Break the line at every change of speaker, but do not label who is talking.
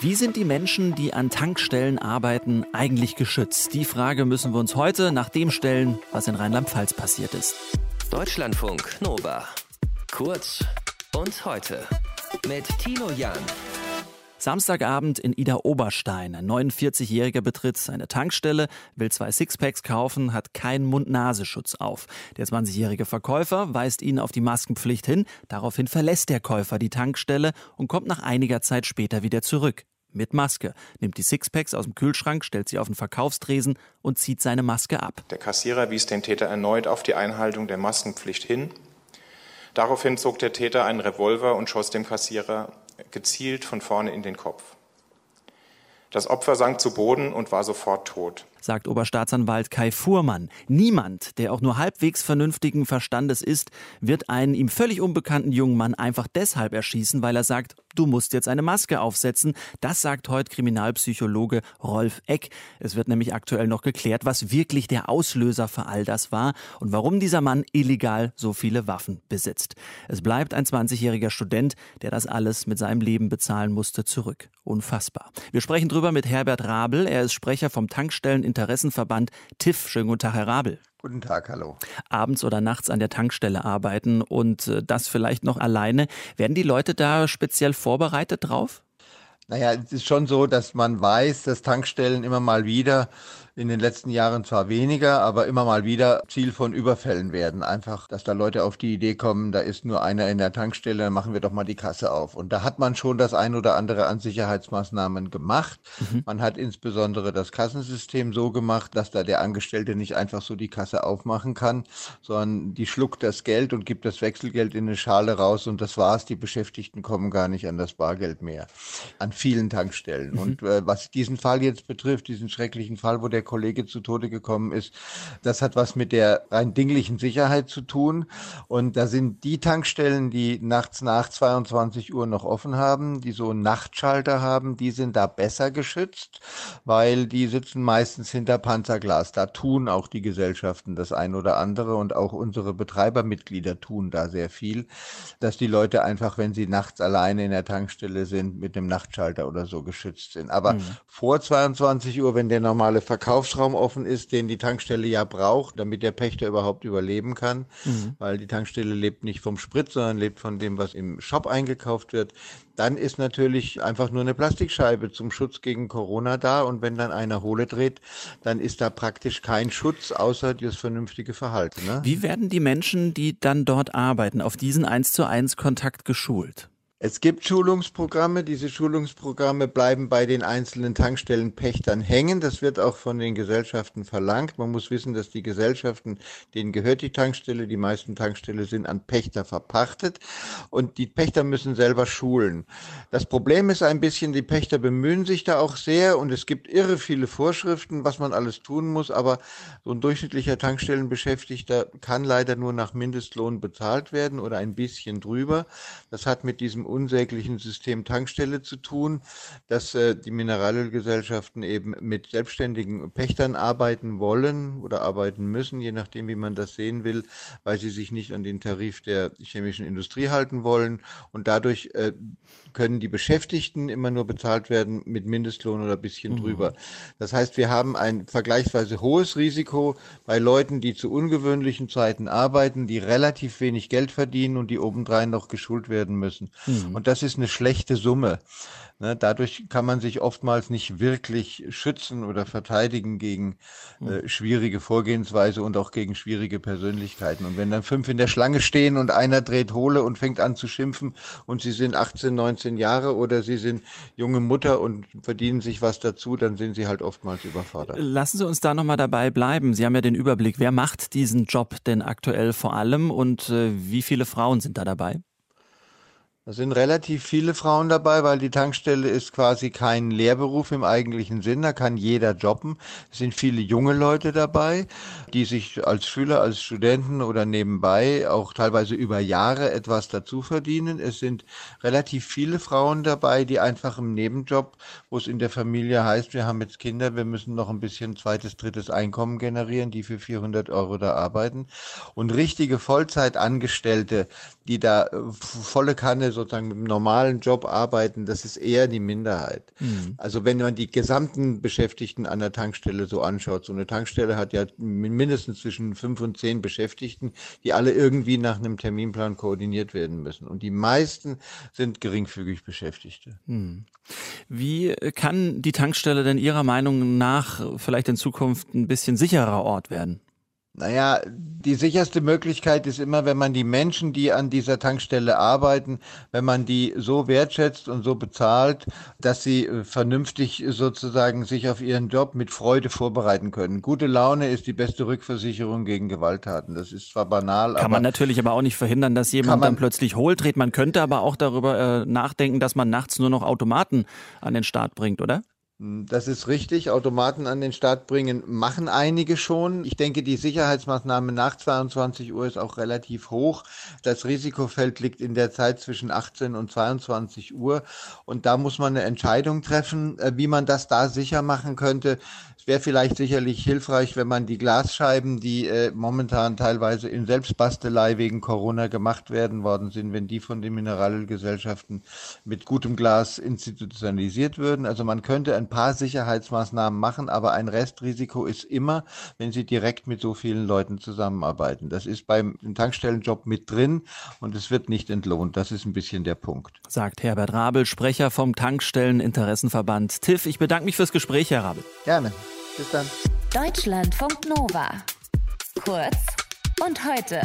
Wie sind die Menschen, die an Tankstellen arbeiten, eigentlich geschützt? Die Frage müssen wir uns heute nach dem stellen, was in Rheinland-Pfalz passiert ist.
Deutschlandfunk Nova. Kurz und heute mit Tino Jan.
Samstagabend in Ida Oberstein. Ein 49-Jähriger betritt eine Tankstelle, will zwei Sixpacks kaufen, hat keinen Mund-Nasenschutz auf. Der 20-jährige Verkäufer weist ihn auf die Maskenpflicht hin. Daraufhin verlässt der Käufer die Tankstelle und kommt nach einiger Zeit später wieder zurück. Mit Maske, nimmt die Sixpacks aus dem Kühlschrank, stellt sie auf den Verkaufstresen und zieht seine Maske ab.
Der Kassierer wies den Täter erneut auf die Einhaltung der Maskenpflicht hin. Daraufhin zog der Täter einen Revolver und schoss dem Kassierer gezielt von vorne in den Kopf. Das Opfer sank zu Boden und war sofort tot
sagt Oberstaatsanwalt Kai Fuhrmann. Niemand, der auch nur halbwegs vernünftigen Verstandes ist, wird einen ihm völlig unbekannten jungen Mann einfach deshalb erschießen, weil er sagt, du musst jetzt eine Maske aufsetzen. Das sagt heute Kriminalpsychologe Rolf Eck. Es wird nämlich aktuell noch geklärt, was wirklich der Auslöser für all das war und warum dieser Mann illegal so viele Waffen besitzt. Es bleibt ein 20-jähriger Student, der das alles mit seinem Leben bezahlen musste, zurück. Unfassbar. Wir sprechen drüber mit Herbert Rabel. Er ist Sprecher vom Tankstelleninteressenverband TIF. Schönen guten Tag, Herr Rabel.
Guten Tag, hallo.
Abends oder nachts an der Tankstelle arbeiten und äh, das vielleicht noch alleine. Werden die Leute da speziell vorbereitet drauf?
Naja, es ist schon so, dass man weiß, dass Tankstellen immer mal wieder in den letzten Jahren zwar weniger, aber immer mal wieder Ziel von Überfällen werden. Einfach, dass da Leute auf die Idee kommen, da ist nur einer in der Tankstelle, dann machen wir doch mal die Kasse auf. Und da hat man schon das ein oder andere an Sicherheitsmaßnahmen gemacht. Mhm. Man hat insbesondere das Kassensystem so gemacht, dass da der Angestellte nicht einfach so die Kasse aufmachen kann, sondern die schluckt das Geld und gibt das Wechselgeld in eine Schale raus und das war's. Die Beschäftigten kommen gar nicht an das Bargeld mehr. An vielen Tankstellen. Mhm. Und äh, was diesen Fall jetzt betrifft, diesen schrecklichen Fall, wo der der Kollege zu Tode gekommen ist. Das hat was mit der rein dinglichen Sicherheit zu tun. Und da sind die Tankstellen, die nachts nach 22 Uhr noch offen haben, die so einen Nachtschalter haben, die sind da besser geschützt, weil die sitzen meistens hinter Panzerglas. Da tun auch die Gesellschaften das ein oder andere und auch unsere Betreibermitglieder tun da sehr viel, dass die Leute einfach, wenn sie nachts alleine in der Tankstelle sind, mit dem Nachtschalter oder so geschützt sind. Aber mhm. vor 22 Uhr, wenn der normale Verkauf Verkaufsraum offen ist, den die Tankstelle ja braucht, damit der Pächter überhaupt überleben kann, mhm. weil die Tankstelle lebt nicht vom Sprit, sondern lebt von dem, was im Shop eingekauft wird. Dann ist natürlich einfach nur eine Plastikscheibe zum Schutz gegen Corona da und wenn dann einer Hohle dreht, dann ist da praktisch kein Schutz außer das vernünftige Verhalten. Ne?
Wie werden die Menschen, die dann dort arbeiten, auf diesen 1 zu 1 Kontakt geschult?
Es gibt Schulungsprogramme. Diese Schulungsprogramme bleiben bei den einzelnen Tankstellenpächtern hängen. Das wird auch von den Gesellschaften verlangt. Man muss wissen, dass die Gesellschaften, denen gehört die Tankstelle, die meisten Tankstellen sind an Pächter verpachtet und die Pächter müssen selber schulen. Das Problem ist ein bisschen, die Pächter bemühen sich da auch sehr und es gibt irre viele Vorschriften, was man alles tun muss, aber so ein durchschnittlicher Tankstellenbeschäftigter kann leider nur nach Mindestlohn bezahlt werden oder ein bisschen drüber. Das hat mit diesem unsäglichen System Tankstelle zu tun, dass äh, die Mineralölgesellschaften eben mit selbstständigen Pächtern arbeiten wollen oder arbeiten müssen, je nachdem, wie man das sehen will, weil sie sich nicht an den Tarif der chemischen Industrie halten wollen. Und dadurch äh, können die Beschäftigten immer nur bezahlt werden mit Mindestlohn oder ein bisschen mhm. drüber. Das heißt, wir haben ein vergleichsweise hohes Risiko bei Leuten, die zu ungewöhnlichen Zeiten arbeiten, die relativ wenig Geld verdienen und die obendrein noch geschult werden müssen. Mhm. Mhm. Und das ist eine schlechte Summe. Ne, dadurch kann man sich oftmals nicht wirklich schützen oder verteidigen gegen mhm. äh, schwierige Vorgehensweise und auch gegen schwierige Persönlichkeiten. Und wenn dann fünf in der Schlange stehen und einer dreht Hohle und fängt an zu schimpfen und sie sind 18, 19 Jahre oder sie sind junge Mutter und verdienen sich was dazu, dann sind sie halt oftmals überfordert.
Lassen Sie uns da nochmal dabei bleiben. Sie haben ja den Überblick. Wer macht diesen Job denn aktuell vor allem und äh, wie viele Frauen sind da dabei?
Da sind relativ viele Frauen dabei, weil die Tankstelle ist quasi kein Lehrberuf im eigentlichen Sinn. Da kann jeder jobben. Es sind viele junge Leute dabei, die sich als Schüler, als Studenten oder nebenbei auch teilweise über Jahre etwas dazu verdienen. Es sind relativ viele Frauen dabei, die einfach im Nebenjob, wo es in der Familie heißt, wir haben jetzt Kinder, wir müssen noch ein bisschen zweites, drittes Einkommen generieren, die für 400 Euro da arbeiten. Und richtige Vollzeitangestellte, die da volle Kanne sozusagen mit einem normalen Job arbeiten, das ist eher die Minderheit. Mhm. Also wenn man die gesamten Beschäftigten an der Tankstelle so anschaut, so eine Tankstelle hat ja mindestens zwischen fünf und zehn Beschäftigten, die alle irgendwie nach einem Terminplan koordiniert werden müssen. Und die meisten sind geringfügig Beschäftigte. Mhm.
Wie kann die Tankstelle denn Ihrer Meinung nach vielleicht in Zukunft ein bisschen sicherer Ort werden?
Naja, die sicherste Möglichkeit ist immer, wenn man die Menschen, die an dieser Tankstelle arbeiten, wenn man die so wertschätzt und so bezahlt, dass sie äh, vernünftig sozusagen sich auf ihren Job mit Freude vorbereiten können. Gute Laune ist die beste Rückversicherung gegen Gewalttaten. Das ist zwar banal,
kann man natürlich aber auch nicht verhindern, dass jemand dann plötzlich hohl dreht. Man könnte aber auch darüber äh, nachdenken, dass man nachts nur noch Automaten an den Start bringt, oder?
Das ist richtig. Automaten an den Start bringen machen einige schon. Ich denke, die Sicherheitsmaßnahme nach 22 Uhr ist auch relativ hoch. Das Risikofeld liegt in der Zeit zwischen 18 und 22 Uhr. Und da muss man eine Entscheidung treffen, äh, wie man das da sicher machen könnte. Es wäre vielleicht sicherlich hilfreich, wenn man die Glasscheiben, die äh, momentan teilweise in Selbstbastelei wegen Corona gemacht werden worden sind, wenn die von den Mineralgesellschaften mit gutem Glas institutionalisiert würden. Also man könnte ein paar Sicherheitsmaßnahmen machen, aber ein Restrisiko ist immer, wenn Sie direkt mit so vielen Leuten zusammenarbeiten. Das ist beim Tankstellenjob mit drin und es wird nicht entlohnt. Das ist ein bisschen der Punkt.
Sagt Herbert Rabel, Sprecher vom Tankstelleninteressenverband TIF. Ich bedanke mich fürs Gespräch, Herr Rabel.
Gerne. Bis dann.
Deutschlandfunk Nova. Kurz und heute.